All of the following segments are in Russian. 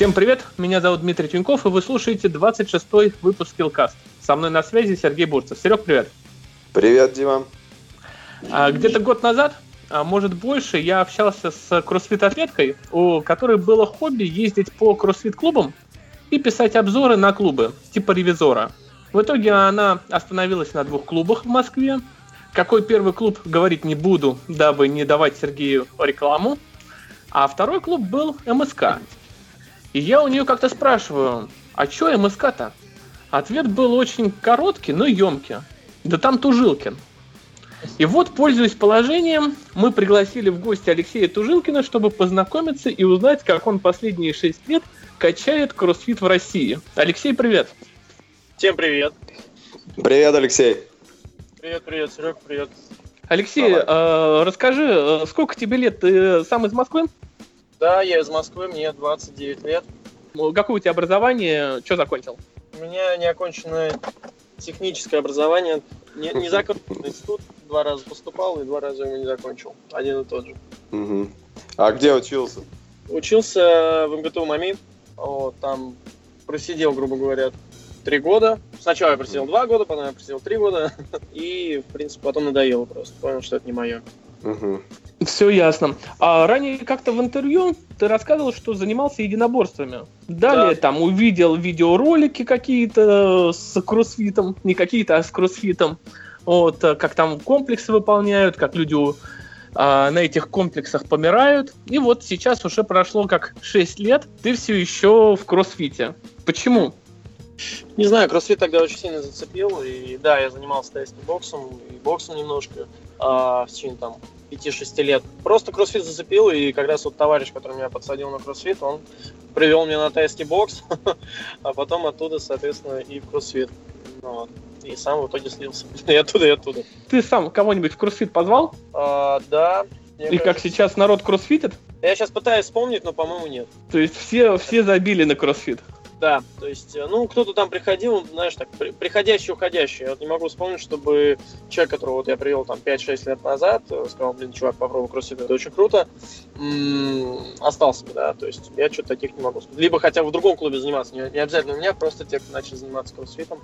Всем привет, меня зовут Дмитрий Тюньков, и вы слушаете 26-й выпуск Skillcast. Со мной на связи Сергей Бурцев. Серег, привет. Привет, Дима. А, где-то год назад, а может больше, я общался с кроссфит-атлеткой, у которой было хобби ездить по кроссфит-клубам и писать обзоры на клубы, типа ревизора. В итоге она остановилась на двух клубах в Москве. Какой первый клуб, говорить не буду, дабы не давать Сергею рекламу. А второй клуб был МСК. И я у нее как-то спрашиваю, а что МСК-то? Ответ был очень короткий, но емкий. Да там Тужилкин. И вот, пользуясь положением, мы пригласили в гости Алексея Тужилкина, чтобы познакомиться и узнать, как он последние шесть лет качает кроссфит в России. Алексей, привет. Всем привет. Привет, Алексей. Привет, привет, Серег, привет. Алексей, э, расскажи, сколько тебе лет? Ты сам из Москвы? Да, я из Москвы, мне 29 лет. Какое у тебя образование? Что закончил? У меня неоконченное техническое образование. Не, не закончил институт, два раза поступал и два раза его не закончил. Один и тот же. Угу. А где учился? Учился в МГТУ МАМИ. Вот, там просидел, грубо говоря, три года. Сначала я просидел два года, потом я просидел три года. И, в принципе, потом надоело просто. Понял, что это не мое. Угу. Все ясно. А ранее как-то в интервью ты рассказывал, что занимался единоборствами. Далее да. там увидел видеоролики какие-то с кроссфитом, не какие-то, а с кроссфитом. Вот, э, как там комплексы выполняют, как люди а, на этих комплексах помирают. И вот сейчас уже прошло как 6 лет, ты все еще в кроссфите. Почему? Не знаю, кроссфит тогда очень сильно зацепил. И да, я занимался тайским боксом и боксом немножко в течение там 5-6 лет. Просто кроссфит зацепил, и как раз вот товарищ, который меня подсадил на кроссфит, он привел меня на тайский бокс, а потом оттуда, соответственно, и в кроссфит. Ну вот. И сам в итоге слился. и оттуда, и оттуда. Ты сам кого-нибудь в кроссфит позвал? А, да. И кажется, как сейчас народ кроссфитит? Я сейчас пытаюсь вспомнить, но, по-моему, нет. То есть все, все забили на кроссфит? Да, то есть, э, ну, кто-то там приходил, знаешь, так, приходящий, уходящий. Я вот не могу вспомнить, чтобы человек, которого вот я привел там 5-6 лет назад, э, сказал, блин, чувак, попробуй кроссфит, это очень круто, м-м, остался бы, да, то есть я что-то таких не могу. Либо хотя бы в другом клубе заниматься, не, не обязательно у меня, просто те, кто начали заниматься кроссфитом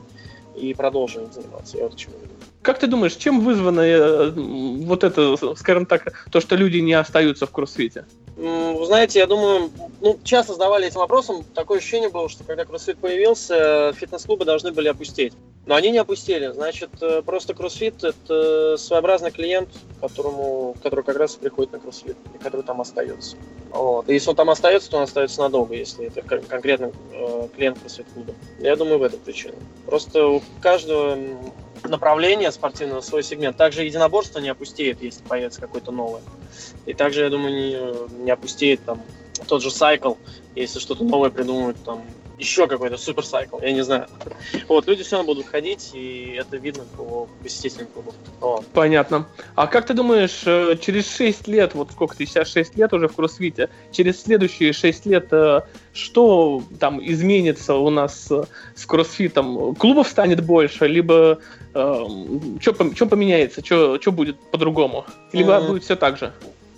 и продолжили заниматься, я вот к чему веду. Как ты думаешь, чем вызвано э, вот это, скажем так, то, что люди не остаются в кроссфите? Вы знаете, я думаю, ну, часто задавали этим вопросом. Такое ощущение было, что когда кроссфит появился, фитнес-клубы должны были опустить. Но они не опустили. Значит, э, просто кроссфит – это своеобразный клиент, которому, который как раз приходит на кроссфит, и который там остается. Вот. И если он там остается, то он остается надолго, если это конкретно э, клиент кроссфит-клуба. Я думаю, в этом причина. Просто у каждого направления спортивного свой сегмент. Также единоборство не опустеет, если появится какое-то новое. И также, я думаю, не, не опустеет там тот же сайкл, если что-то новое придумают, там еще какой-то супер сайкл, я не знаю. Вот, люди все равно будут ходить, и это видно по посетителям клубов. Вот. Понятно. А как ты думаешь, э, через 6 лет, вот сколько ты сейчас 6 лет уже в кроссфите, через следующие 6 лет э, что там изменится у нас с кроссфитом? Клубов станет больше, либо э, что поменяется, что будет по-другому? Либо mm-hmm. будет все так же?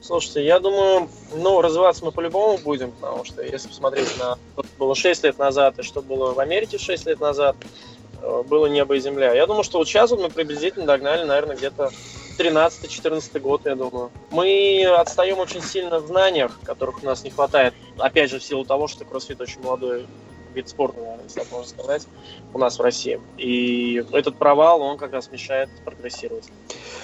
Слушайте, я думаю, ну, развиваться мы по-любому будем, потому что если посмотреть на что было 6 лет назад и что было в Америке 6 лет назад, э, было небо и земля. Я думаю, что вот сейчас вот мы приблизительно догнали, наверное, где-то 13-14 год, я думаю. Мы отстаем очень сильно в знаниях, которых у нас не хватает. Опять же, в силу того, что кроссфит очень молодой вид спорта, наверное, если так можно сказать, у нас в России. И этот провал, он как раз мешает прогрессировать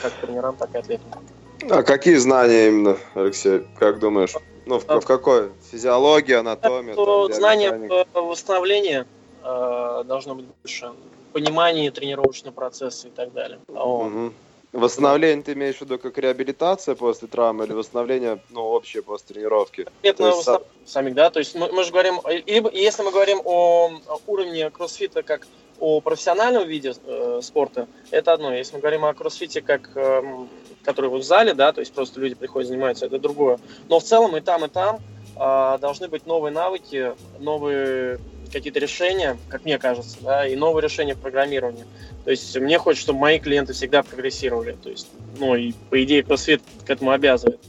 как тренерам, так и атлетам. А какие знания именно, Алексей, как думаешь? Ну, в, в какой? Физиология, анатомия? Там, знания по восстановлению э, должно быть больше. понимании тренировочного процесса и так далее. Вот. Мгм. Восстановление ты имеешь в виду как реабилитация после травмы или восстановление, ну, общее после тренировки? То есть восстав- самих, да, то есть мы, мы же говорим, либо если мы говорим о уровне кроссфита как о профессиональном виде э, спорта, это одно. Если мы говорим о кроссфите как эм, который вот в зале, да, то есть просто люди приходят занимаются, это другое. Но в целом и там, и там а, должны быть новые навыки, новые какие-то решения, как мне кажется, да, и новые решения в программировании. То есть мне хочется, чтобы мои клиенты всегда прогрессировали. То есть, ну и по идее CrossFit к этому обязывает.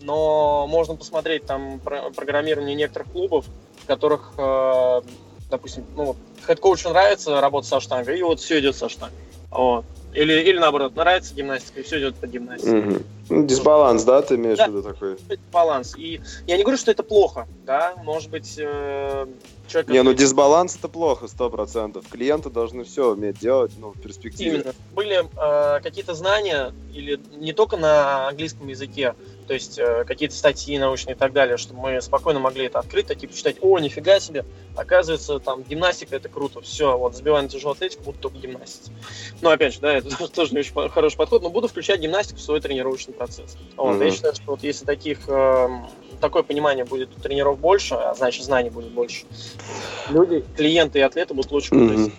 Но можно посмотреть там про- программирование некоторых клубов, в которых, э, допустим, ну, head coach у нравится работа со штангой, и вот все идет со штангой. Вот. Или, или наоборот, нравится гимнастика, и все идет по гимнастике. Ну, дисбаланс, да, ты имеешь Да. в виду такой? Это баланс. И я не говорю, что это плохо, да, может быть, э, человек... Не, ну дисбаланс это плохо, сто процентов. Клиенты должны все уметь делать, ну, в перспективе. Именно. Были э, какие-то знания, или не только на английском языке, то есть э, какие-то статьи научные и так далее, чтобы мы спокойно могли это открыть, такие почитать, о, нифига себе, оказывается, там, гимнастика это круто, все, вот, забиваем тяжелую атлетику, буду только гимнастить. Ну, опять же, да, это тоже не очень хороший подход, но буду включать гимнастику в свой тренировочный процесс. Вот, Мгм. Я считаю, что вот если таких, эм, такое понимание будет у тренеров больше, а значит, знаний будет больше, люди, клиенты и атлеты будут лучше прогрессировать.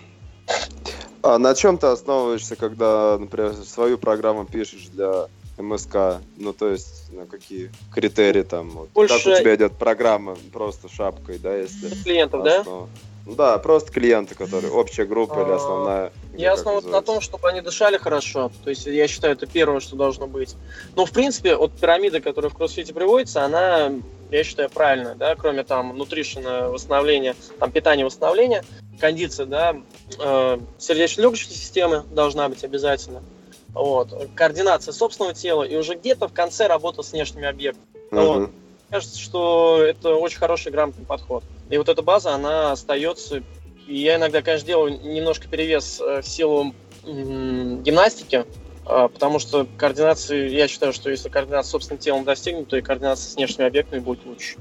А на чем ты основываешься, когда, например, свою программу пишешь для МСК? Ну, то есть, на какие критерии там? вот? Больше- Как у тебя идет программа просто шапкой, да, если... Клиентов, да? основа? Ну Да, просто клиенты, которые общая группа или А, основная. Я основан на том, чтобы они дышали хорошо. То есть я считаю, это первое, что должно быть. Но в принципе, вот пирамида, которая в кроссфите приводится, она, я считаю, правильная, да, кроме там нутришена восстановления, там питания восстановления, кондиция, да, э, сердечно-легочной системы должна быть обязательно. Вот. Координация собственного тела и уже где-то в конце работа с внешними объектами. Мгм. вот. кажется, что это очень хороший грамотный подход. И вот эта база, она остается. И я иногда, конечно, делаю немножко перевес э, в силу гимнастики, а, потому что координация, я считаю, что если координация собственным телом достигнут, то и координация с внешними объектами будет лучше.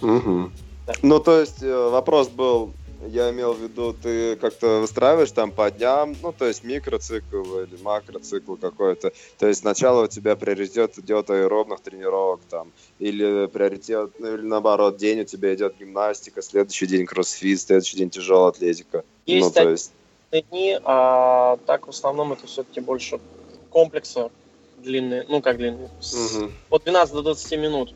Мгм. Да. Ну, то есть, э, вопрос был, я имел в виду, ты как-то выстраиваешь там по дням, ну, то есть микроцикл или макроцикл какой-то. То есть сначала у тебя приоритет идет аэробных тренировок там, или приоритет, ну, или наоборот, день у тебя идет гимнастика, следующий день кроссфит, следующий день тяжелая атлетика. Есть ну, то есть, дни, а так в основном это все-таки больше комплексы длинные, ну как длинные, мгм. от 12 до 20 минут.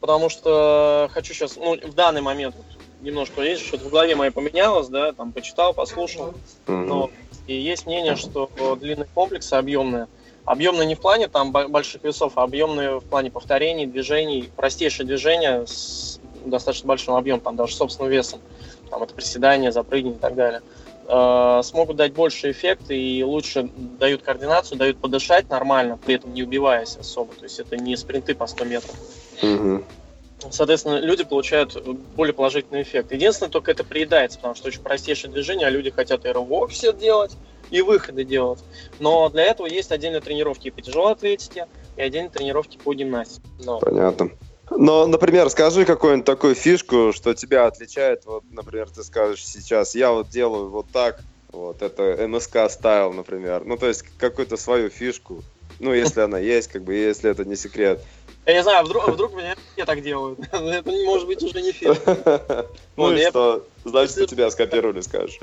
Потому что хочу сейчас, ну, в данный момент вот, немножко, видишь, что-то в голове моей поменялось, да, там почитал, послушал. Мгм. Но и есть мнение, что длинные комплексы объемные. Объемные не в плане там бо- больших весов, а объемные в плане повторений, движений, простейшие движения с достаточно большим объемом, там даже собственным весом. Там это приседания, запрыгивания и так далее. Э, смогут дать больше эффект и лучше дают координацию, дают подышать нормально, при этом не убиваясь особо. То есть это не спринты по 100 метров. Мгм. Соответственно, люди получают более положительный эффект. Единственное, только это приедается, потому что очень простейшее движение, а люди хотят и все делать, и выходы делать. Но для этого есть отдельные тренировки по тяжелой атлетике, и отдельные тренировки по гимнастике. Но Понятно. Но, например, скажи какую-нибудь такую фишку, что тебя отличает, вот, например, ты скажешь сейчас, я вот делаю вот так, вот, это МСК стайл, например, ну, то есть какую-то свою фишку, ну, если она есть, как бы, если это не секрет. Я не знаю, а вдруг, а вдруг меня все так делают. Это не может быть уже не фишка. Ну и что? Значит, тебя скопировали, скажешь.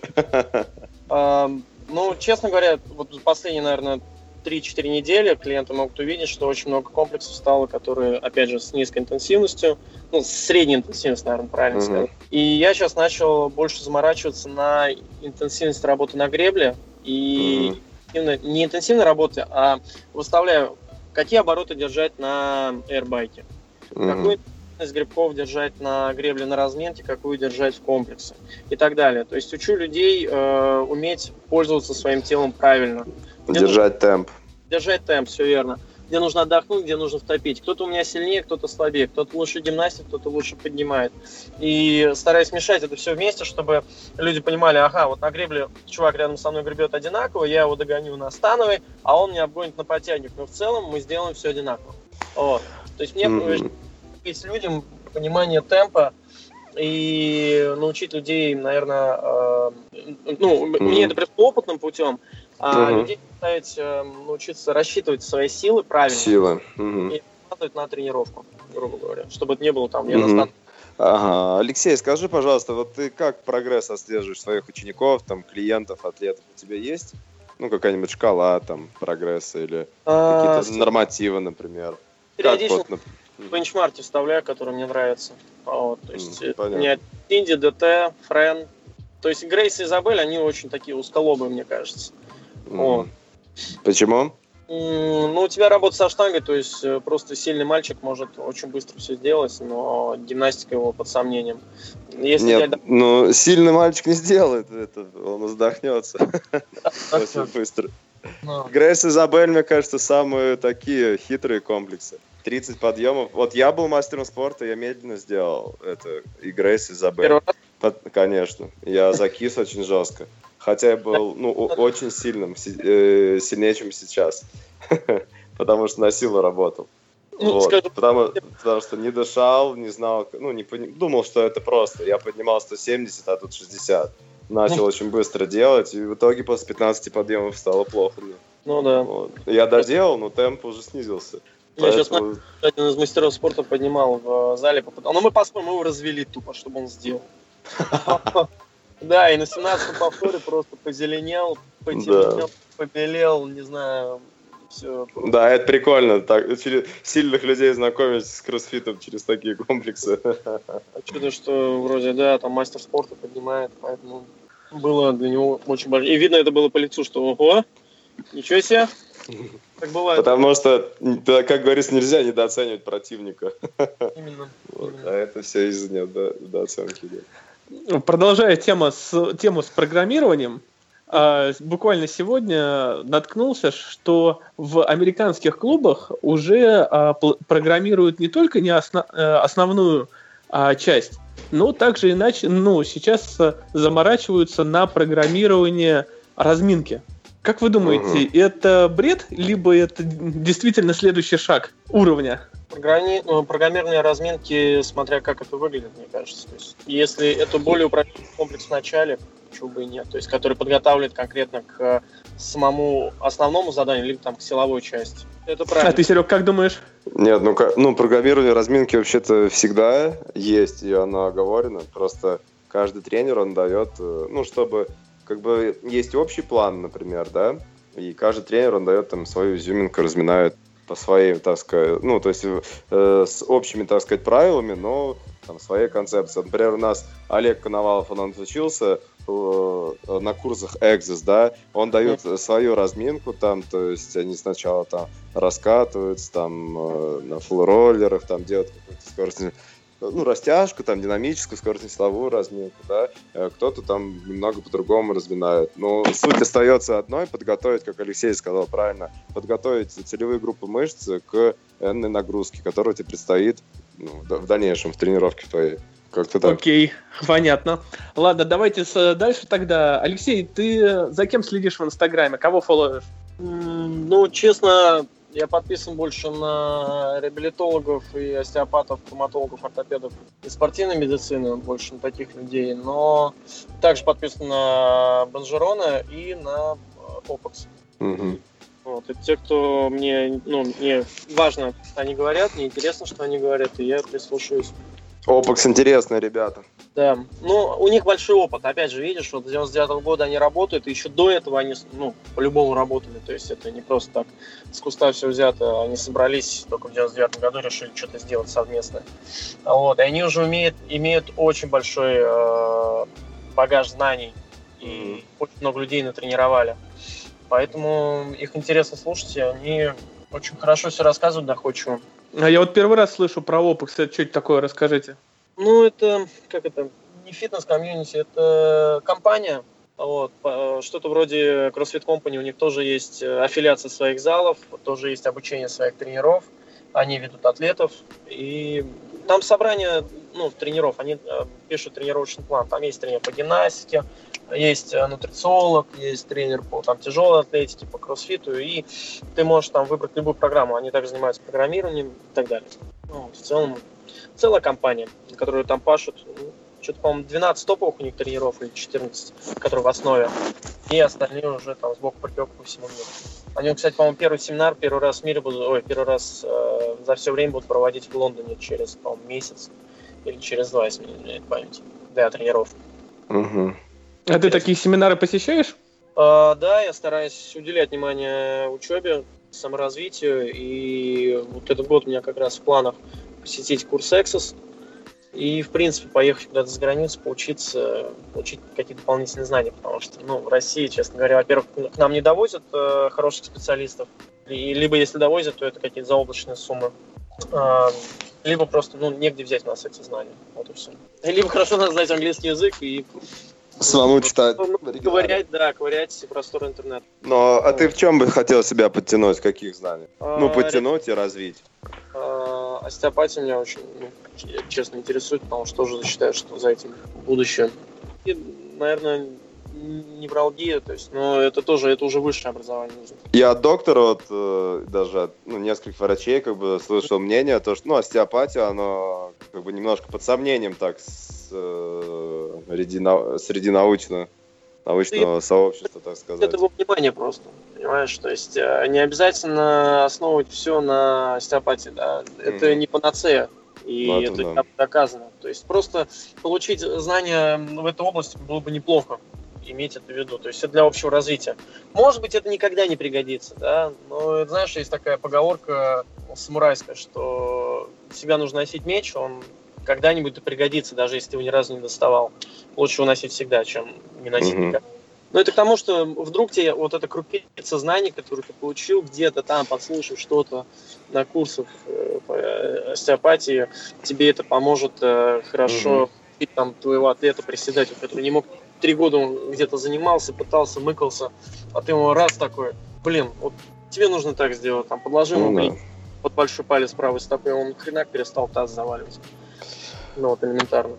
Ну, честно говоря, вот последние, наверное, 3-4 недели клиенты могут увидеть, что очень много комплексов стало, которые, опять же, с низкой интенсивностью, ну, с средней интенсивностью, наверное, правильно сказать. И я сейчас начал больше заморачиваться на интенсивность работы на гребле и именно не интенсивной работы, а выставляю, какие обороты держать на airbike, Мгм. какую интенсивность грибков держать на гребле на разминке, какую держать в комплексе и так далее. То есть учу людей э, уметь пользоваться своим телом правильно, Держать темп. держать темп, все верно. Где нужно отдохнуть, где нужно втопить. Кто-то у меня сильнее, кто-то слабее, кто-то лучше гимнастик, кто-то лучше поднимает. И стараюсь смешать это все вместе, чтобы люди понимали, ага, вот на гребле чувак рядом со мной гребет одинаково, я его догоню на становой, а он меня обгонит на подтягивник. Но в целом мы сделаем все одинаково. Вот. То есть мне Мгм. есть людям понимание темпа и научить людей, наверное, э, ну, mm-hmm. мне это пришло опытным путем, а mm-hmm. людей заставить э, научиться рассчитывать свои силы правильно. Силы. Mm-hmm. И откладывать на тренировку, грубо говоря, чтобы это не было там недостаточно. Mm-hmm. Ага. Алексей, скажи, пожалуйста, вот ты как прогресс отслеживаешь своих учеников, там, клиентов, атлетов? У тебя есть, ну, какая-нибудь шкала, там, прогресса или а, какие-то нормативы, например? Периодично как, вот, бенчмарки вставляю, которые мне нравятся. Вот, то есть mm, у меня Инди, ДТ, Френ. То есть Грейс и Изабель, они очень такие узколобые, мне кажется. Вот. Почему? Ну, у тебя работа со штангой, то есть э, просто сильный мальчик может очень быстро все сделать, но гимнастика его под сомнением. Если Нет, я... ну, сильный мальчик не сделает это, он вздохнется очень быстро. Ну. Грейс и Изабель, мне кажется, самые такие хитрые комплексы. 30 подъемов. Вот я был мастером спорта, я медленно сделал это. И Грейс и Изабель. Конечно. Я закис очень жестко. Хотя я был ну, очень сильным, э, сильнее, чем сейчас. Потому что на силу работал. Ну, вот. скажем, потому, потому что не дышал, не знал, ну, не пони... думал, что это просто. Я поднимал 170, а тут 60. Начал ну. очень быстро делать, и в итоге после 15 подъемов стало плохо мне. Ну да. Вот. Я доделал, но темп уже снизился. Я Поэтому... сейчас один из мастеров спорта поднимал в зале, но ну, мы поспорим, мы его развели тупо, чтобы он сделал. Да, и на 17 повторе просто позеленел, потемнел, побелел, не знаю, все. Да, это прикольно. Так, через сильных людей знакомить с кроссфитом через такие комплексы. А чудо, что вроде, да, там мастер спорта поднимает, поэтому было для него очень большое. И видно это было по лицу, что ого, ничего себе. Так бывает. Потому что, как говорится, нельзя недооценивать противника. Именно. Вот. именно. А это все из-за недооценки. Да. Продолжая тему с, тему с программированием, а, буквально сегодня наткнулся, что в американских клубах уже а, программируют не только не осно, э, основную а, часть, но также иначе, ну, сейчас заморачиваются на программирование разминки. Как вы думаете, угу. это бред, либо это действительно следующий шаг уровня? Программи... Ну, программирование разминки, смотря как это выглядит, мне кажется. То есть, если это более упрощенный комплекс в начале, почему бы и нет. То есть, который подготавливает конкретно к самому основному заданию, либо там к силовой части. Это правильно. А ты, Серег, как думаешь? Нет, ну, ну программирование разминки вообще-то всегда есть, и оно оговорено. Просто каждый тренер, он дает, э, ну, чтобы как бы есть общий план, например, да, и каждый тренер, он дает там свою изюминку, разминает по своим, так сказать, ну, то есть э, с общими, так сказать, правилами, но там своей концепции. Например, у нас Олег Коновалов, он отучился э, на курсах Exis, да, он дает свою разминку там, то есть они сначала там раскатываются там э, на фулл-роллерах, там делают какую-то скоростную ну, растяжку, там, динамическую, скоростно-силовую разминку, да, э, кто-то там немного по-другому разминает. Но суть остается одной, подготовить, как Алексей сказал правильно, подготовить целевые группы мышц к энной нагрузке, которая тебе предстоит ну, в дальнейшем в тренировке твоей. Как-то так. Окей, понятно. Ладно, давайте дальше тогда. Алексей, ты за кем следишь в Инстаграме? Кого фолловишь? Ну, честно, я подписан больше на реабилитологов и остеопатов, травматологов, ортопедов и спортивной медицины, больше на таких людей, но также подписан на Банжерона и на Опекс. Угу. Вот, это те, кто мне, ну, мне важно, что они говорят, мне интересно, что они говорят, и я прислушаюсь. Опекс интересные ребята. Да, ну, у них большой опыт. Опять же, видишь, вот с 99 -го года они работают, и еще до этого они, ну, по-любому работали. То есть это не просто так с куста все взято. Они собрались только в 99 году, решили что-то сделать совместно. Вот, и они уже умеют, имеют очень большой э, багаж знаний. И mm-hmm. очень много людей натренировали. Поэтому их интересно слушать, и они очень хорошо все рассказывают доходчиво. А я вот первый раз слышу про Опекс. Это что это такое? Расскажите. Ну, это, как это, не фитнес-комьюнити, это компания, вот, что-то вроде CrossFit Company, у них тоже есть э, аффилиация своих залов, тоже есть обучение своих тренеров, они ведут атлетов, и там собрание ну, тренеров, они э, пишут тренировочный план, там есть тренер по гимнастике, есть э, нутрициолог, есть тренер по там, тяжелой атлетике, по кроссфиту, и ты можешь там выбрать любую программу, они также занимаются программированием и так далее. Ну, в целом целая компания, которую там пашут. что-то, по-моему, 12 топовых у них тренеров или 14, которые в основе. И остальные уже там сбоку припек по всему миру. Они, кстати, по-моему, первый семинар первый раз в мире будут, ой, первый раз э, за все время будут проводить в Лондоне через, по-моему, месяц или через два, если не изменяет память, для тренировки. Угу. А ты такие семинары посещаешь? А, да, я стараюсь уделять внимание учебе, саморазвитию, и вот этот год у меня как раз в планах посетить курс Access, и, в принципе, поехать куда-то за границу, поучиться, получить какие-то дополнительные знания, потому что, ну, в России, честно говоря, во-первых, к нам не довозят э, хороших специалистов, и, либо если довозят, то это какие-то заоблачные суммы. Э, либо просто, ну, негде взять у нас эти знания. Вот и все. Либо хорошо надо знать английский язык и Самому читать. ну, ковырять, да, ковырять простор интернета. Но, а ты в чем бы хотел себя подтянуть, каких знаний? Ну, А, подтянуть и развить. А, Остеопатия меня очень, ну, честно, интересует, потому что тоже считаю, что за этим будущее. И, наверное, невралгия, то есть, но это тоже, это уже высшее образование нужно. Я от доктора, вот, э, даже от ну, нескольких врачей, как бы, слышал мнение, то, что, ну, остеопатия, оно, как бы, немножко под сомнением, так, с, э, среди, нау- среди научно, научного сообщества, так сказать. Это его внимание просто, понимаешь? То есть э, не обязательно основывать все на остеопатии, да. Это Мгм. не панацея. И Ну, это это да. доказано. То есть просто получить знания в этой области было бы неплохо иметь это в виду. То есть это для общего развития. Может быть, это никогда не пригодится, да, но, знаешь, есть такая поговорка самурайская, что всегда нужно носить меч, он когда-нибудь пригодится, даже если ты его ни разу не доставал. Лучше его носить всегда, чем не носить Мгм. никогда. Ну, это к тому, что вдруг тебе вот эта крупица знаний, которую ты получил, где-то там, подслушав что-то на курсах э, по остеопатии, тебе это поможет э, хорошо и там твоего атлета приседателя, который не мог три года он где-то занимался, пытался, мыкался, а ты ему раз такой, блин, вот тебе нужно так сделать, там, подложи ему Ну, да. под большой палец правой стопы, он хренак перестал таз заваливать. Ну, вот элементарно.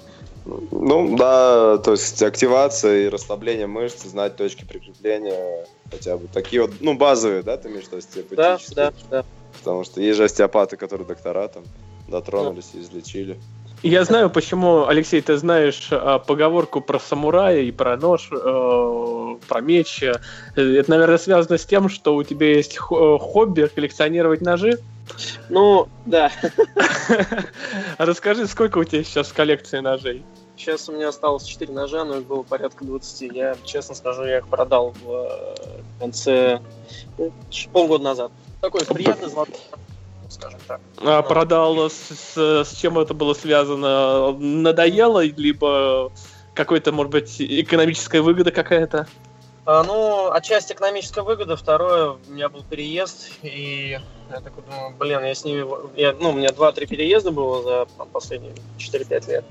Ну, да, то есть активация и расслабление мышц, знать точки прикрепления, хотя бы такие вот, ну, базовые, да, ты имеешь в виду, Да, да, да. Потому что есть же остеопаты, которые доктора там дотронулись и излечили. Я знаю, почему, Алексей, ты знаешь а, поговорку про самурая и про нож, э, про меч. Э, Это, наверное, связано с тем, что у тебя есть хо- хобби коллекционировать ножи. Ну, да. Расскажи, сколько у тебя сейчас в коллекции ножей? Сейчас у меня осталось 4 ножа, но их было порядка 20. Я, честно скажу, я их продал в э, конце ну, полгода назад. Такой приятный золотой, скажем так. А, продал с, с- с чем это было связано? Надоело, либо какой-то, может быть, экономическая выгода какая-то? А, ну, отчасти экономическая выгода, второе, у меня был переезд, и я такой думаю, блин, я с ними... Я, ну, у меня 2-3 переезда было за там, последние 4-5 лет.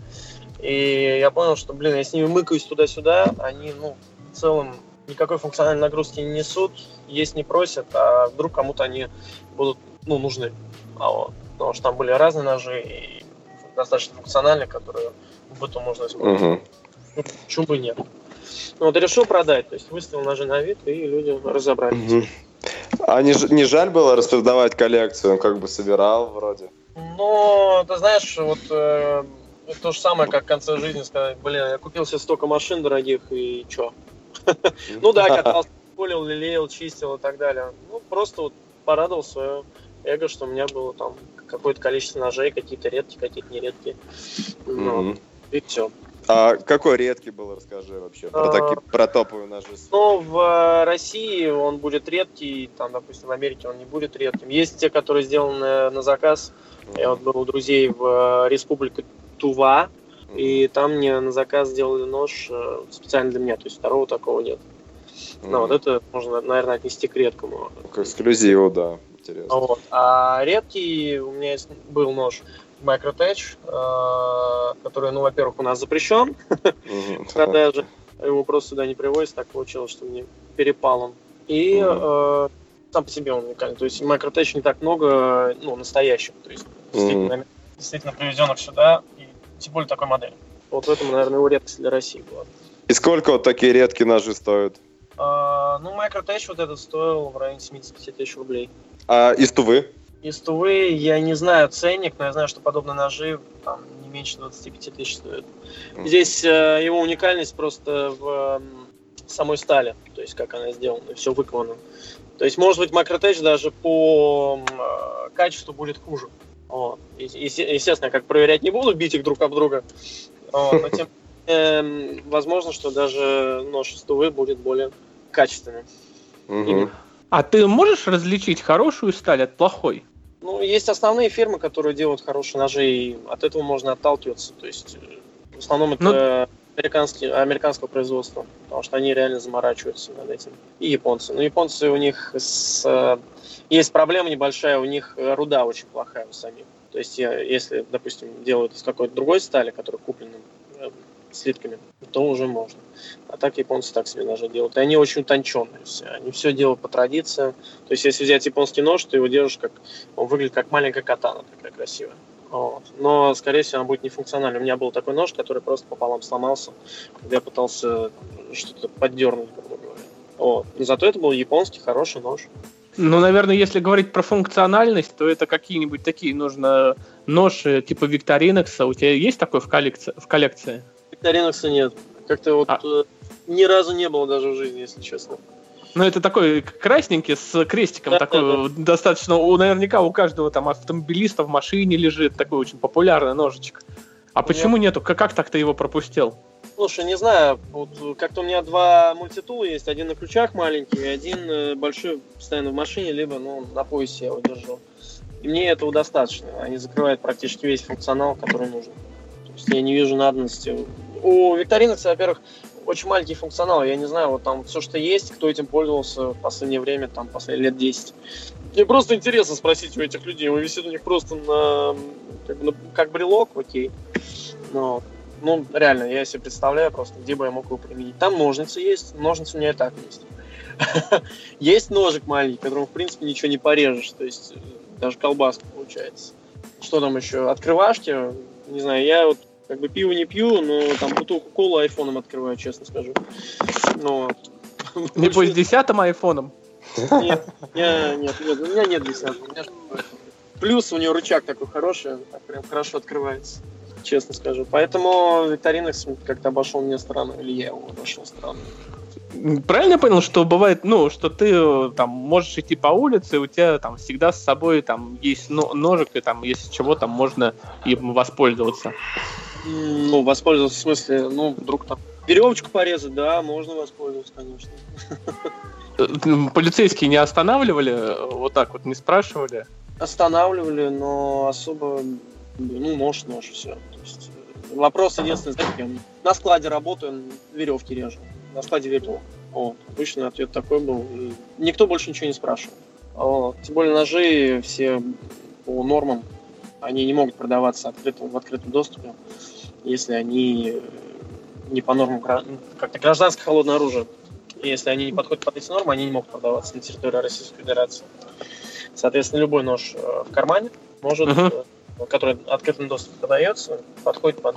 И я понял, что, блин, я с ними мыкаюсь туда-сюда, они, ну, в целом никакой функциональной нагрузки не несут, есть не просят, а вдруг кому-то они будут, ну, нужны. А вот, потому что там были разные ножи, и достаточно функциональные, которые в быту можно использовать. Мгм. Ну, почему бы нет. Ну, вот решил продать, то есть выставил ножи на вид, и люди разобрались. Мгм. А не, не жаль было распродавать коллекцию? Он как бы собирал вроде. Но, ты знаешь, вот э, это то же самое, как в конце жизни сказать, блин, я купил себе столько машин дорогих, и чё? Ну да, катался, полил, лелеял, чистил и так далее. Ну, просто вот порадовал свое эго, что у меня было там какое-то количество ножей, какие-то редкие, какие-то нередкие. Ну, Мгм. и все. А какой редкий был, расскажи вообще, про, А. такие, про топовые ножи. Но в э, России он будет редкий, там, допустим, в Америке он не будет редким. Есть те, которые сделаны на заказ. Я вот был у друзей в э, республике Тува, Мгм. и там мне на заказ сделали нож э, специально для меня, то есть второго такого нет. Ну, вот это можно, наверное, отнести к редкому. К эксклюзиву, да. Интересно. Вот. А редкий у меня есть, был нож Microtech, э, который, ну, во-первых, у нас запрещен в продаже. Его просто сюда не привозят, так получилось, что мне перепал он. И э, сам по себе он уникальный. То есть Microtech не так много, ну, настоящих. То есть действительно, действительно привезенных сюда, и тем более такой модели. Вот в этом, наверное, его редкость для России была. И сколько вот такие редкие ножи стоят? А, ну, Microtech вот этот стоил в районе 75 тысяч рублей. А из Тувы? Из Тувы я не знаю ценник, но я знаю, что подобные ножи там не меньше 25 тысяч стоит. Здесь э, его уникальность просто в э, самой стали, то есть как она сделана, все выковано. То есть, может быть, Macrotech даже по э, качеству будет хуже. Вот. Естественно, как проверять не буду, бить их друг об друга. Вот. Но тем э, возможно, что даже нож из тувы будет более качественным. Угу. А ты можешь различить хорошую сталь от плохой? Ну, есть основные фирмы, которые делают хорошие ножи, и от этого можно отталкиваться. То есть, э, в основном это ну... американские, американского производства, потому что они реально заморачиваются над этим. И японцы. Но японцы у них с, есть проблема небольшая, у них руда очень плохая у самих. То есть, если, допустим, делают из какой-то другой стали, которая куплена слитками, то уже можно. А так японцы так себе ножи делают. И они очень утонченные все. Они все делают по традиции. То есть, если взять японский нож, ты его держишь как... Он выглядит как маленькая катана, такая красивая. Вот. Но, скорее всего, он будет нефункциональный. У меня был такой нож, который просто пополам сломался, когда я пытался что-то поддернуть, грубо говоря. Вот. Но зато это был японский хороший нож. Ну, наверное, если говорить про функциональность, то это какие-нибудь такие нужно ножи типа Викторинекса. У тебя есть такой в коллекции? В коллекции? Викторинекса нет. Как-то вот а. э, ни разу не было даже в жизни, если честно. Ну, это такой красненький с крестиком, да, такой да, да. достаточно, у, наверняка у каждого там автомобилиста в машине лежит, такой очень популярный ножичек. А Нет. почему нету? Как, как так ты его пропустил? Слушай, не знаю, вот как-то у меня два мультитула есть, один на ключах маленький, один э, большой постоянно в машине, либо ну, на поясе я его держу. И мне этого достаточно. Они закрывают практически весь функционал, который нужен. То есть я не вижу надобности. У Викторинекса, во-первых, очень маленький функционал. Я не знаю, вот там все, что есть, кто этим пользовался в последнее время, там, последние лет 10. Мне просто интересно спросить у этих людей. Он висит у них просто на как, на, как брелок, окей. Но, ну, реально, я себе представляю просто, где бы я мог его применить. Там ножницы есть, ножницы у меня и так есть. Есть ножик маленький, которым, в принципе, ничего не порежешь. То есть э, даже колбаска получается. Что там еще? Открывашки? Не знаю, я вот как бы пиво не пью, но там бутылку колы айфоном открываю, честно скажу. Но... Небось, десятым айфоном? Нет, нет, нет, нет, у меня нет десятого. Плюс у него рычаг такой хороший, так прям хорошо открывается, честно скажу. Поэтому викторинок как-то обошел мне сторону, или я его обошел сторону. Правильно я понял, что бывает, ну, что ты там можешь идти по улице, у тебя там всегда с собой там есть ножик, и там, если чего, там можно им воспользоваться. Ну, воспользоваться в смысле, ну, вдруг там веревочку порезать, да, можно воспользоваться, конечно. Э, полицейские не останавливали, вот так вот не спрашивали? Останавливали, но особо, ну, нож, нож, все. То есть, э, вопрос единственный, знаете, на складе работаю, веревки режу. На складе веревок. Вот. Обычно ответ такой был. И никто больше ничего не спрашивал. Вот. Тем более ножи все по нормам, они не могут продаваться открытым, в открытом доступе если они э, не по нормам как-то гражданское холодное оружие. Если они не подходят под эти нормы, они не могут продаваться на территории Российской Федерации. Соответственно, любой нож э, в кармане может, uh-huh. который открытым доступом продается, подходит под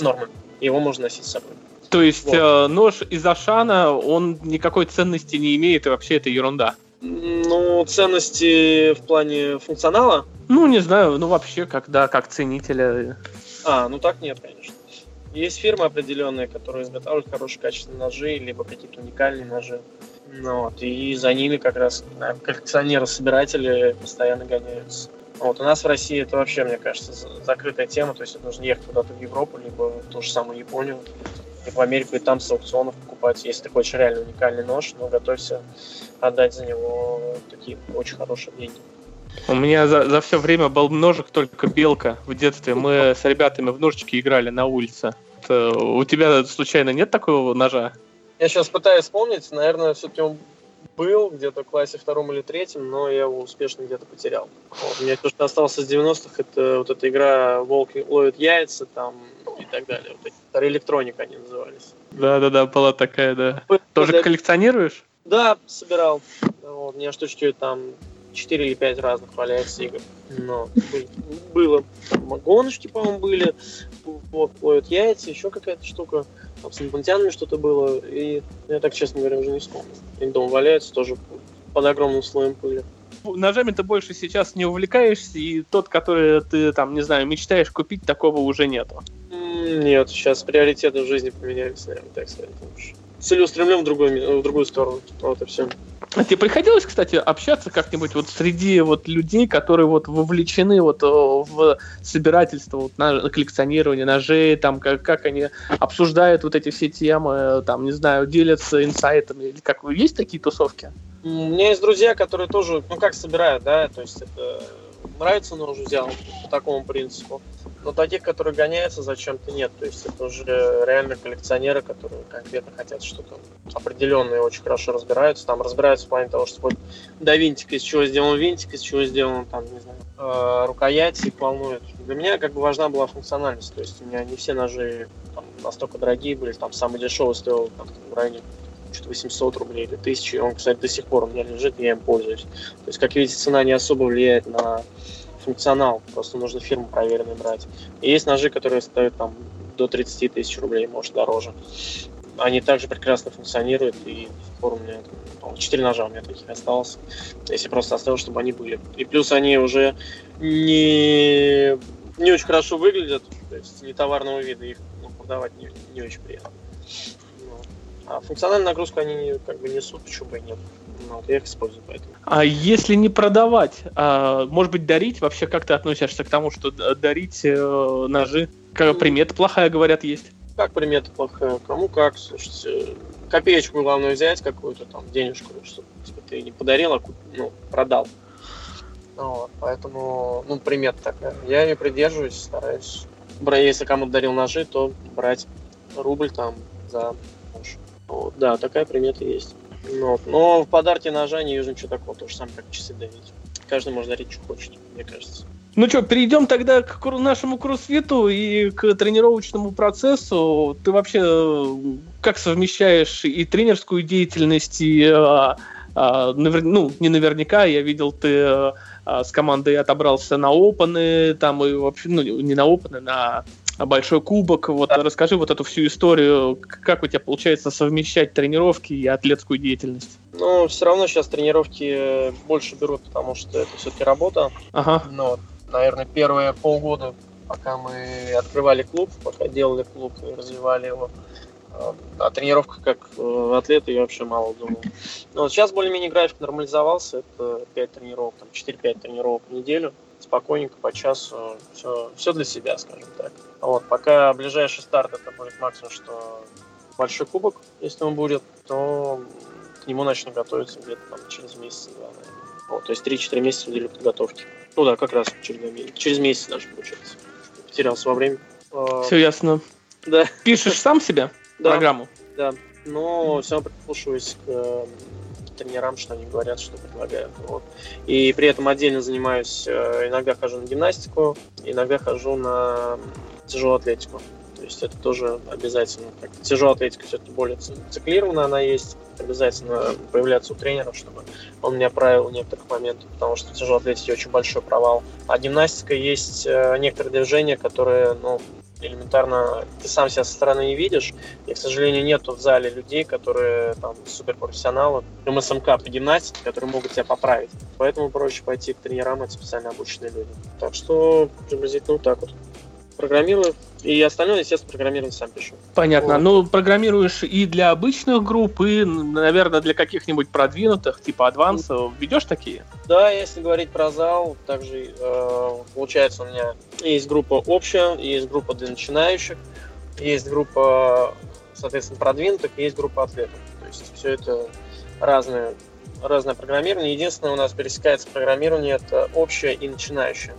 нормы. Его можно носить с собой. То есть вот. э, нож из Ашана, он никакой ценности не имеет, и вообще это ерунда. Ну, ценности в плане функционала? Ну, не знаю, ну вообще, когда как ценителя. А, ну так нет, конечно. Есть фирмы определенные, которые изготавливают хорошие качественные ножи, либо какие-то уникальные ножи. Ну, вот, и за ними как раз коллекционеры-собиратели постоянно гоняются. Вот у нас в России это вообще, мне кажется, закрытая тема, то есть нужно ехать куда-то в Европу, либо в ту же самую Японию, либо в Америку и там с аукционов покупать. Если ты хочешь реально уникальный нож, но готовься отдать за него такие очень хорошие деньги. У меня за, за все время был ножик только белка в детстве. Мы с ребятами в ножички играли на улице. У тебя случайно нет такого ножа? Я сейчас пытаюсь вспомнить. Наверное, все-таки он был где-то в классе втором или третьем, но я его успешно где-то потерял. Вот. У меня то, что остался с 90-х, это вот эта игра «Волк ловит яйца» там и так далее. Вот эти электроника они назывались. Да-да-да, была такая, да. Тоже коллекционируешь? Да, собирал. Вот, у меня штучки там 4 или 5 разных валяется игр. Но было. Там гоночки, по-моему, были. Вот, плоют яйца, еще какая-то штука. Там с инопланетянами что-то было. И я так, честно говоря, уже не вспомню. И дома валяются тоже под огромным слоем пыли. ножами ты больше сейчас не увлекаешься, и тот, который ты там, не знаю, мечтаешь купить, такого уже нету. Нет, сейчас приоритеты в жизни поменялись, наверное, так сказать. Целеустремлен в другую, в другую сторону. Вот и все. А тебе приходилось, кстати, общаться как-нибудь вот среди вот людей, которые вот вовлечены вот в собирательство, вот на коллекционирование ножей, там как, как они обсуждают вот эти все темы, там, не знаю, делятся инсайтами, или как есть такие тусовки? У меня есть друзья, которые тоже, ну как собирают, да, то есть это нравится нож взял по такому принципу. Но таких, которые гоняются зачем-то нет. То есть это уже реально коллекционеры, которые конкретно хотят что-то определенное, очень хорошо разбираются. Там разбираются в плане того, что вот до винтика, из чего сделан винтик, из чего сделан там, не знаю, э, рукоять, их волнует. Для меня как бы важна была функциональность. То есть у меня не все ножи там, настолько дорогие были. Там самый дешевый стоил там, в районе что-то 800 рублей или 1000. Он, кстати, до сих пор у меня лежит, я им пользуюсь. То есть, как видите, цена не особо влияет на функционал, просто нужно фирму проверенную брать. И есть ножи, которые стоят там до 30 тысяч рублей, может дороже. Они также прекрасно функционируют, и у меня там, 4 ножа у меня таких осталось, если просто оставил, чтобы они были. И плюс они уже не, не очень хорошо выглядят, то есть не товарного вида, их ну, продавать не, не очень приятно. Ну, а функциональную нагрузку они как бы несут, почему бы и нет. Ну, я их использую поэтому. А если не продавать, а, может быть, дарить? Вообще, как ты относишься к тому, что дарить э, ножи? Как примета плохая, говорят, есть. Как примета плохая? Кому как? Слушайте, копеечку главное взять какую-то там, денежку, чтобы типа, ты не подарил, а ну, продал. Вот, поэтому, ну, примета такая. Я ее придерживаюсь, стараюсь. Если кому-то дарил ножи, то брать рубль там за нож. Вот, да, такая примета есть. Ну, но в подарке ножа не вижу ничего такого, то же самое, как часы дарить. Каждый может дарить, что хочет, мне кажется. Ну что, перейдем тогда к нашему кроссфиту и к тренировочному процессу. Ты вообще э, как совмещаешь и тренерскую деятельность, и а, а, навер... ну, не наверняка, я видел, ты а, с командой отобрался на опены, там и вообще, ну, не на опены, на большой кубок. Вот да. расскажи вот эту всю историю, как у тебя получается совмещать тренировки и атлетскую деятельность? Ну, все равно сейчас тренировки больше берут, потому что это все-таки работа. Ага. Но, наверное, первые полгода, пока мы открывали клуб, пока делали клуб и развивали его, э, о тренировках как э, атлета я вообще мало думал. Но вот сейчас более-менее график нормализовался. Это 5 тренировок, там 4-5 тренировок в неделю спокойненько по часу, все, все для себя, скажем так. Вот, пока ближайший старт это будет максимум, что большой кубок, если он будет, то к нему начну готовиться где-то там через месяц-два, Вот, то есть 3-4 месяца уделю подготовки. Ну да, как раз через, через месяц даже получается. Потерялся во время. А, все ясно. Да. Pишешь сам себе да, программу? Да. Но все равно прислушиваюсь к тренерам, что они говорят, что предлагают. Вот. И при этом отдельно занимаюсь, э, иногда хожу на гимнастику, иногда хожу на тяжелую атлетику. То есть это тоже обязательно. Как тяжелая атлетика все-таки более циклирована, она есть. Обязательно появляться у тренера, чтобы он меня правил в некоторых моментах, потому что в тяжелой очень большой провал. А гимнастика есть э, некоторые движения, которые ну, элементарно ты сам себя со стороны не видишь. И, к сожалению, нету в зале людей, которые там суперпрофессионалы, МСМК по гимнастике, которые могут тебя поправить. Поэтому проще пойти к тренерам, это специально обученные люди. Так что приблизительно вот так вот программирую. И остальное, естественно, программирование сам пишу. Понятно. Вот. Ну, программируешь и для обычных групп, и, наверное, для каких-нибудь продвинутых, типа адванса. Ведешь такие? Да, если говорить про зал, также э, получается у меня есть группа общая, есть группа для начинающих, есть группа, соответственно, продвинутых, есть группа атлетов. То есть все это разное, разное программирование. Единственное, у нас пересекается программирование, это общее и начинающее.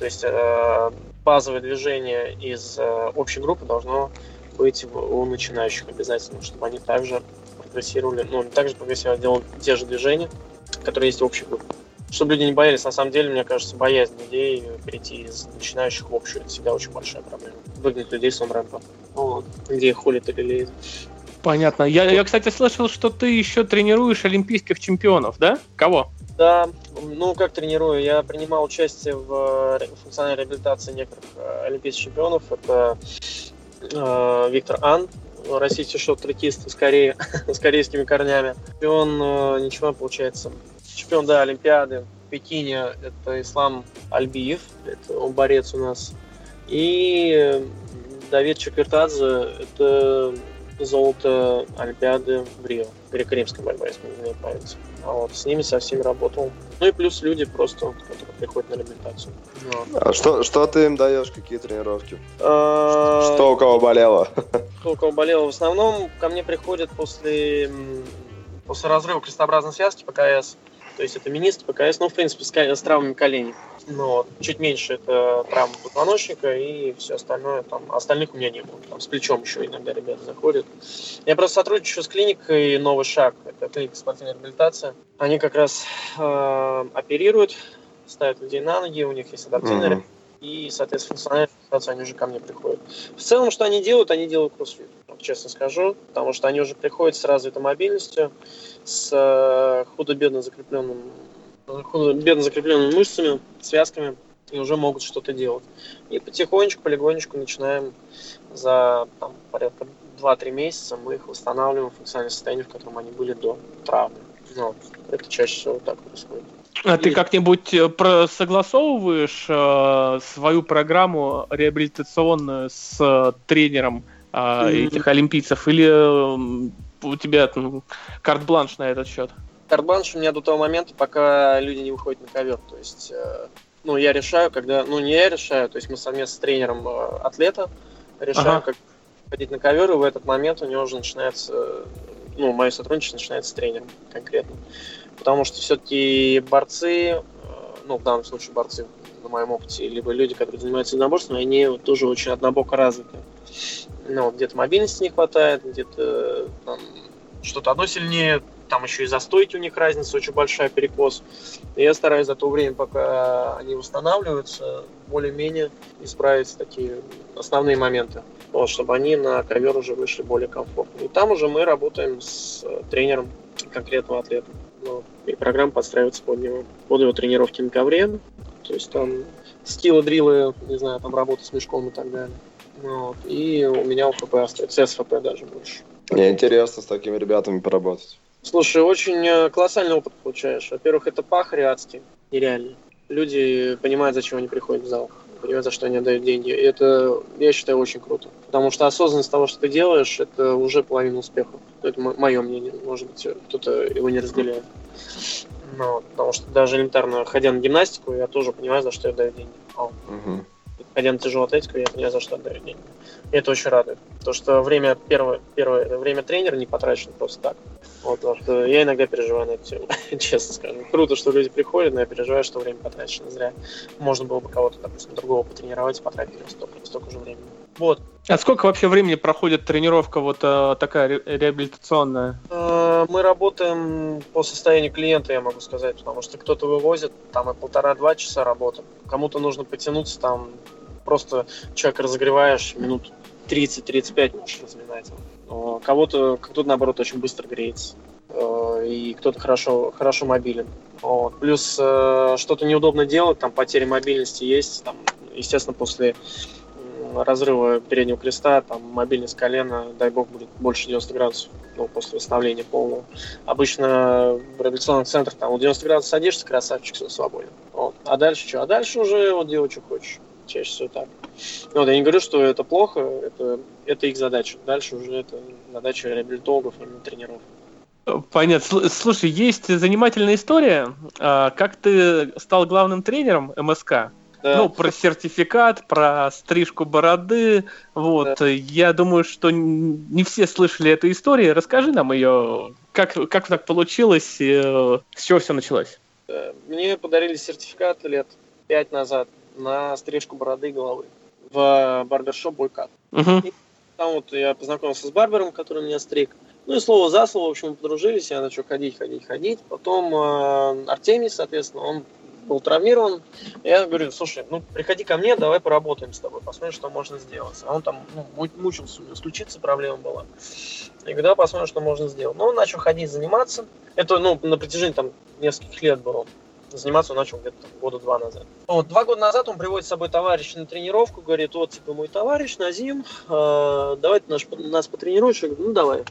То есть э, базовое движение из э, общей группы должно быть у начинающих обязательно, чтобы они также прогрессировали, ну, также прогрессировали, делали те же движения, которые есть в общей группе. Чтобы люди не боялись, на самом деле, мне кажется, боязнь людей перейти из начинающих в общую, это всегда очень большая проблема. Выгнать людей с рэмпа, вот, где холит или лезет. Понятно. Я, я, кстати, слышал, что ты еще тренируешь олимпийских чемпионов, да? Кого? Да, ну как тренирую? Я принимал участие в э, функциональной реабилитации некоторых э, олимпийских чемпионов. Это э, Виктор Ан, российский шот-трекист с с корейскими корнями. И он э, ничего, получается, чемпион, да, Олимпиады, Пекине это Ислам Альбиев, это он борец у нас. И Давид Чаквертадзе это золото Олимпиады в Рио, греко-римская борьба, если не память. А вот с ними со всеми работал. Ну и плюс люди просто, которые приходят на реабилитацию. Вот. А что, что ты им даешь, какие тренировки? А... Что у кого болело? Что у кого болело? В основном ко мне приходят после, после разрыва крестообразной связки ПКС. То есть это министр ПКС, ну, в принципе, с, с травмами коленей но чуть меньше это травма позвоночника и все остальное, там, остальных у меня не было. Там с плечом еще иногда ребята заходят. Я просто сотрудничаю с клиникой «Новый шаг», это клиника спортивной реабилитации. Они как раз э, оперируют, ставят людей на ноги, у них есть адаптивная mm-hmm. и, соответственно, функциональная реабилитация, они уже ко мне приходят. В целом, что они делают, они делают кроссфит, честно скажу, потому что они уже приходят с развитой мобильностью, с э, худо-бедно закрепленным бедно закрепленными мышцами, связками, и уже могут что-то делать. И потихонечку, полигонечку начинаем за там, порядка 2-3 месяца мы их восстанавливаем в функциональное состояние, в котором они были до травмы. Ну, это чаще всего так происходит. А ты как-нибудь э, согласовываешь э, свою программу реабилитационную с э, тренером mm-hmm. этих олимпийцев или у тебя ну, карт-бланш на этот счет? карт-бланш у меня до того момента, пока люди не выходят на ковер. То есть, э, ну, я решаю, когда... Ну, не я решаю, то есть мы совместно с тренером э, атлета решаем, ага. как ходить на ковер, и в этот момент у него уже начинается... Ну, мое сотрудничество начинается с тренером конкретно. Потому что все-таки борцы, э, ну, в данном случае борцы, на моем опыте, либо люди, которые занимаются единоборством, они тоже очень однобоко развиты. Ну, где-то мобильности не хватает, где-то там что-то одно сильнее, там еще и за стойки у них разница очень большая, перекос. И я стараюсь за то время, пока они восстанавливаются, более-менее исправить такие основные моменты, вот, чтобы они на ковер уже вышли более комфортно. И там уже мы работаем с тренером конкретного атлета. Вот. И программа подстраивается под него, под его тренировки на ковре. То есть там скиллы, дрилы, не знаю, там работа с мешком и так далее. Вот. И у меня УФП остается, СФП даже больше. Мне интересно с такими ребятами поработать. Слушай, очень э, колоссальный опыт получаешь. Во-первых, это пахари адский, нереально. Люди понимают, зачем они приходят в зал, понимают, за что они отдают деньги. И это, я считаю, очень круто. Потому что осознанность того, что ты делаешь, это уже половина успеха. Это мое мнение. Может быть, кто-то его не разделяет. Но, потому что даже элементарно, ходя на гимнастику, я тоже понимаю, за что я даю деньги. Угу. Ходя на тяжелую атлетику, я понимаю, за что отдаю деньги. И это очень радует. То, что время первое, первое время тренера не потрачено просто так. Вот, потому что я иногда переживаю на эту тему, честно скажу. Круто, что люди приходят, но я переживаю, что время потрачено зря. Можно было бы кого-то, допустим, другого потренировать и потратить столько, столько же времени. Вот. А сколько вообще времени проходит тренировка вот а, такая реабилитационная? Э, мы работаем по состоянию клиента, я могу сказать, потому что кто-то вывозит, там и полтора-два часа работы. Кому-то нужно потянуться, там просто человека разогреваешь минут 30-35 можешь разминать. Кого-то, кто-то наоборот очень быстро греется. Э, и кто-то хорошо, хорошо мобилен. Вот. Плюс э, что-то неудобно делать, там потери мобильности есть. Там, естественно, после разрыва переднего креста, там мобильность колена, дай бог, будет больше 90 градусов ну, после восстановления полного. Обычно в реабилитационных центрах там у 90 градусов садишься, красавчик, все свободен. Вот. А дальше что? А дальше уже вот делай, что хочешь чаще всего так. Ну, вот, я не говорю, что это плохо, это, это их задача. Дальше уже это задача реабилитологов, именно тренеров. Понятно. Слушай, есть занимательная история. А, как ты стал главным тренером МСК? Да. Ну, про сертификат, про стрижку бороды. Вот. Да. Я думаю, что не все слышали эту историю. Расскажи нам ее. Как, как так получилось? С чего все началось? Мне подарили сертификат лет пять назад на стрижку бороды и головы в барбершоп Бойкат. И там вот я познакомился с барбером, который меня стриг. Ну и слово за слово, в общем, мы подружились, я начал ходить, ходить, ходить. Потом э, Артемий, соответственно, он был травмирован. Я говорю, слушай, ну приходи ко мне, давай поработаем с тобой, посмотрим, что можно сделать. А он там ну, мучился, у него с ключицей проблема была. Я говорю, давай посмотрим, что можно сделать. Ну, он начал ходить, заниматься. Это, ну, на протяжении там нескольких лет было заниматься он начал где-то года два назад. Вот, два года назад он приводит с собой товарища на тренировку, говорит, вот, типа, мой товарищ Назим, э, давай ты наш, нас потренируешь. Я говорю, ну, давай.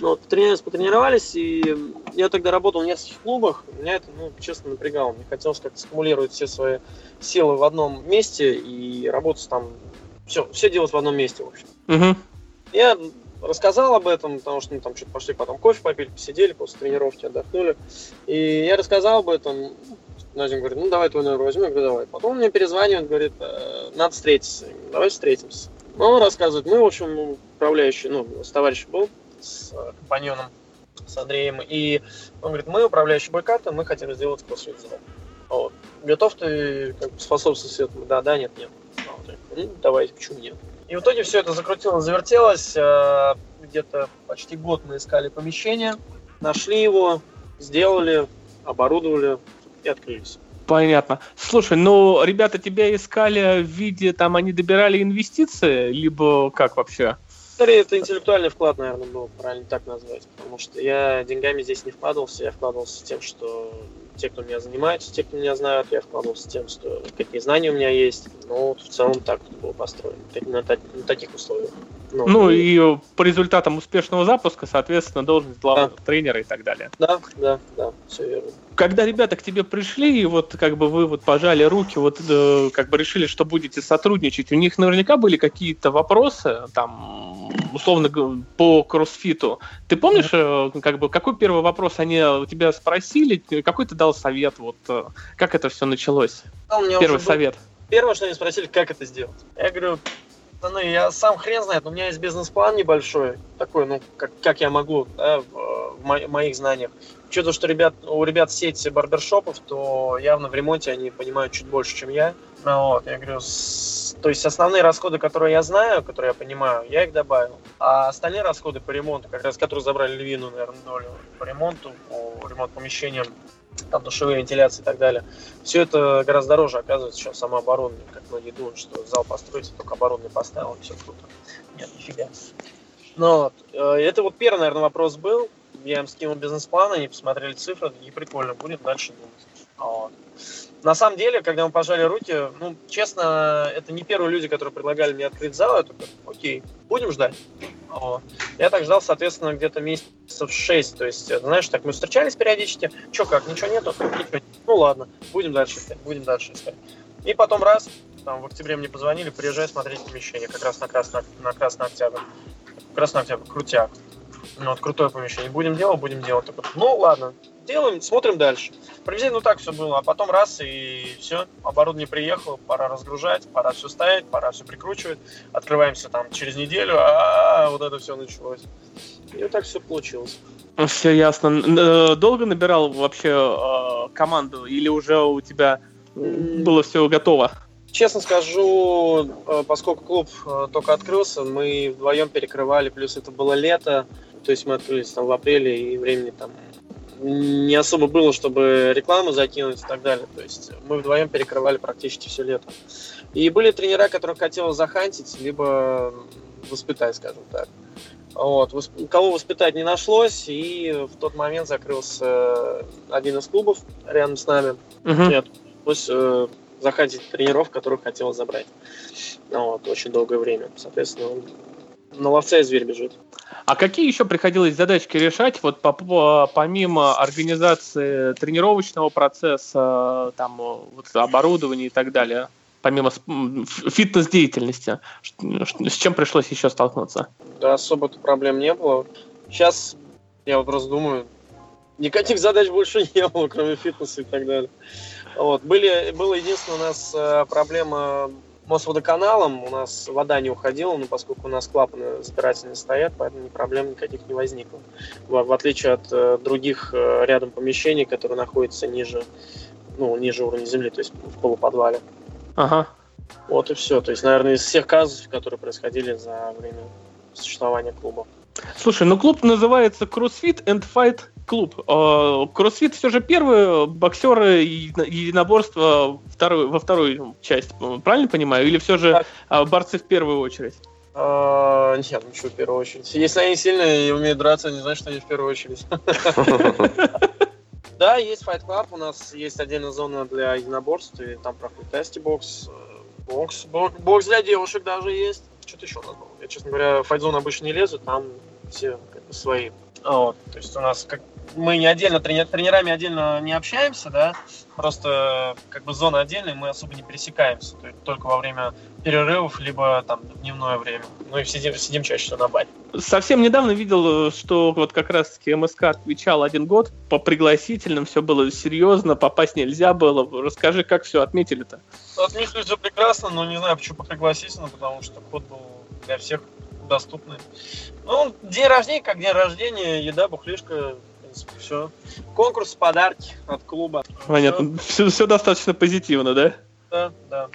Ну, вот, потренировались, потренировались, и я тогда работал в нескольких клубах. Меня это, ну, честно, напрягало. Мне хотелось как-то стимулировать все свои силы в одном месте и работать там, все, все делать в одном месте, в общем. Угу. Я рассказал об этом, потому что мы там что-то пошли потом кофе попили, посидели после тренировки, отдохнули. И я рассказал об этом. Назим говорит, ну давай твой номер возьму. Я говорю, давай. Потом он мне перезванивает, говорит, «Э, надо встретиться. Давай встретимся. Ну, он рассказывает, мы, в общем, управляющий, ну, с товарищем был, с э, компаньоном, с Андреем, и он говорит, мы управляющий бойката, мы хотим сделать кроссфит Вот. Готов ты как бы, способствовать этому? Да, да, нет, нет. Вот. Ну, давай, почему нет? И в итоге все это закрутилось, завертелось. Э, где-то почти год мы искали помещение, нашли его, сделали, оборудовали и открылись. Понятно. Слушай, ну ребята тебя искали в виде, там они добирали инвестиции, либо как вообще? Скорее, это интеллектуальный вклад, наверное, был правильно так назвать. Потому что я деньгами здесь не вкладывался, я вкладывался тем, что те, кто меня занимается, те, кто меня знают, я вкладывался тем, что какие знания у меня есть. Вот в целом так было построено, на, на таких условиях. Ну, ну и по результатам успешного запуска, соответственно, должность главного да. тренера и так далее. Да, да, да, все верно. Когда ребята к тебе пришли, и вот как бы вы вот пожали руки, вот э, как бы решили, что будете сотрудничать, у них наверняка были какие-то вопросы, там, условно по кроссфиту. Ты помнишь, э, как бы, какой первый вопрос они у тебя спросили, какой ты дал совет, вот, э, как это все началось? Первый совет. Был... Первое, что они спросили, как это сделать. Я говорю, ну, я сам хрен знает, у меня есть бизнес-план небольшой, такой, ну, как, как я могу, да, в, в моих знаниях. Учитывая, что ребят, у ребят сеть барбершопов, то явно в ремонте они понимают чуть больше, чем я. Ну, вот, я говорю, с, то есть основные расходы, которые я знаю, которые я понимаю, я их добавил. А остальные расходы по ремонту, как раз которые забрали львиную, наверное, долю по ремонту, по ремонт помещениям, там душевые вентиляции и так далее. Все это гораздо дороже оказывается, чем оборудование, как многие думают, что зал построить, только оборудование поставил, и все круто. Нет, нифига. Но вот, э, это вот первый, наверное, вопрос был. Я им скинул бизнес-план, они посмотрели цифры, и прикольно, будем дальше думать. Вот. На самом деле, когда мы пожали руки, ну, честно, это не первые люди, которые предлагали мне открыть зал. Я такой, окей, будем ждать. Вот. Я так ждал, соответственно, где-то месяцев шесть. То есть, знаешь, так мы встречались периодически. Че как, ничего нету? Ничего. Ну ладно, будем дальше искать, будем дальше искать. И потом раз, там в октябре мне позвонили, приезжай смотреть помещение, как раз на Красный, на Красный Октябрь. Красный Октябрь, крутяк. Ну, вот крутое помещение. Будем делать, будем делать. Так вот, ну, ладно, делаем, смотрим дальше. Приблизительно ну, так все было, а потом раз и все, оборудование приехало, пора разгружать, пора все ставить, пора все прикручивать. Открываемся там через неделю, а вот это все началось. И вот так все получилось. Все ясно. Э, долго набирал вообще э, команду или уже у тебя было все готово? Честно скажу, э, поскольку клуб только открылся, мы вдвоем перекрывали, плюс это было лето, то есть мы открылись там в апреле, и времени там не особо было, чтобы рекламу закинуть и так далее. То есть мы вдвоем перекрывали практически все лето. И были тренера, которых хотелось захантить, либо воспитать, скажем так. Вот. Кого воспитать не нашлось, и в тот момент закрылся один из клубов рядом с нами. Uh-huh. Нет, пришлось э, захантить тренеров, которых хотелось забрать. Вот, очень долгое время. Соответственно, на ловца и зверь бежит. А какие еще приходилось задачки решать, вот по, по, помимо организации тренировочного процесса, там, вот, оборудования и так далее, помимо фитнес-деятельности, с чем пришлось еще столкнуться? Да, особо проблем не было. Сейчас я вот просто думаю, никаких задач больше не было, кроме фитнеса и так далее. Вот. Были, была единственная у нас э, проблема Мосводоканалом у нас вода не уходила, но поскольку у нас клапаны запирательные стоят, поэтому проблем никаких не возникло. В, в отличие от э, других э, рядом помещений, которые находятся ниже, ну, ниже уровня земли, то есть в полуподвале. Ага. Вот и все. То есть, наверное, из всех казусов, которые происходили за время существования клуба. Слушай, ну клуб называется CrossFit and Fight клуб. Кроссфит все же первые боксеры и единоборства второй, во вторую часть, правильно понимаю? Или все же так. борцы в первую очередь? А, нет, ну что в первую очередь. Если они сильные и умеют драться, не значит, что они в первую очередь. Да, есть Fight Club, у нас есть отдельная зона для единоборств, и там проходит тести бокс, бокс, бокс для девушек даже есть. Что-то еще у нас было. Я, честно говоря, в файтзон обычно не лезу, там все как бы, свои. Вот, то есть у нас как мы не отдельно, трени, тренерами отдельно не общаемся, да, просто как бы зона отдельная, мы особо не пересекаемся, то есть только во время перерывов, либо там дневное время. Ну и сидим, сидим чаще всего на баре. Совсем недавно видел, что вот как раз-таки МСК отвечал один год по пригласительным, все было серьезно, попасть нельзя было. Расскажи, как все отметили-то? Отметили все прекрасно, но не знаю, почему по пригласительным, потому что вход был для всех доступный. Ну, день рождения, как день рождения, еда, бухлишка, принципе, все. Конкурс, подарки от клуба. Понятно. Все, все достаточно позитивно, да? Да, да.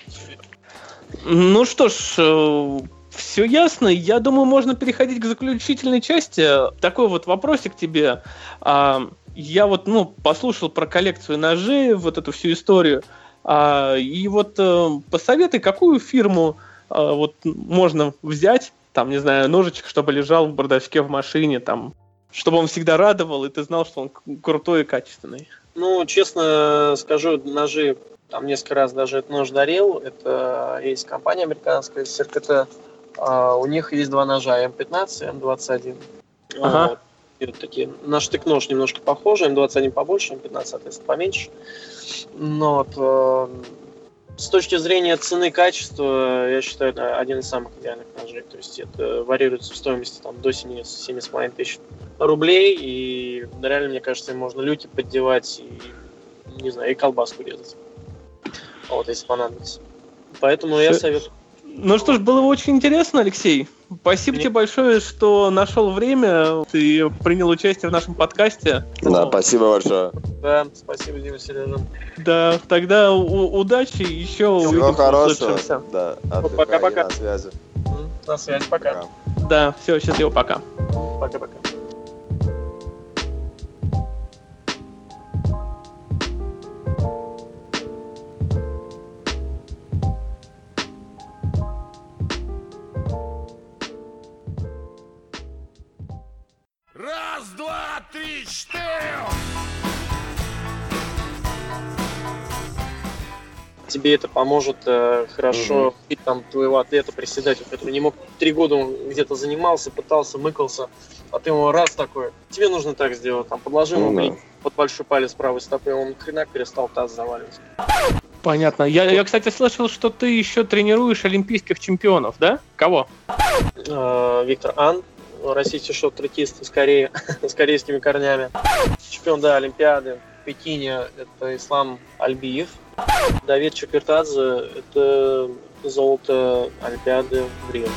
Ну что ж, э, все ясно. Я думаю, можно переходить к заключительной части. Такой вот вопросик тебе. А, я вот, ну, послушал про коллекцию ножей, вот эту всю историю. А, и вот э, посоветуй, какую фирму а, вот можно взять, там, не знаю, ножичек, чтобы лежал в бардачке в машине, там, чтобы он всегда радовал, и ты знал, что он крутой и качественный? Ну, честно скажу, ножи, там несколько раз даже этот нож дарил. Это есть компания американская, CRKT. А, у них есть два ножа, М15 и М21. Ага. Вот. И вот такие, на штык-нож немножко похожи, М21 побольше, М15, соответственно, поменьше. Но вот, э, с точки зрения цены качества, я считаю, это один из самых идеальных ножей. То есть это варьируется в стоимости там, до 7-7,5 тысяч рублей. И реально, мне кажется, им можно люки поддевать и, не знаю, и колбаску резать. Вот, если понадобится. Поэтому Все... я советую. Ну что ж, было очень интересно, Алексей. Спасибо Мне... тебе большое, что нашел время, ты принял участие в нашем подкасте. Да, спасибо большое. Да, спасибо, Дима Сережа. Да, тогда у- удачи, еще Всего хорошего. Да, пока-пока. На связи. На связи, пока. пока. Да, все, счастливо, пока. Пока-пока. Тебе это поможет э, хорошо и, там твоего атлета приседать, который не мог три года он где-то занимался, пытался, мыкался, а ты ему раз такой, тебе нужно так сделать, там подложи ему да. под большой палец правой стопы, он хренак перестал таз заваливать. Понятно. Я, я, кстати, слышал, что ты еще тренируешь олимпийских чемпионов, да? Кого? Э, Виктор Ан, российский шот-трекист с Кореи, с корейскими корнями. Чемпион, да, Олимпиады. В Пекине это Ислам Альбиев, Давид Чакертадзе – это золото Олимпиады в Рио.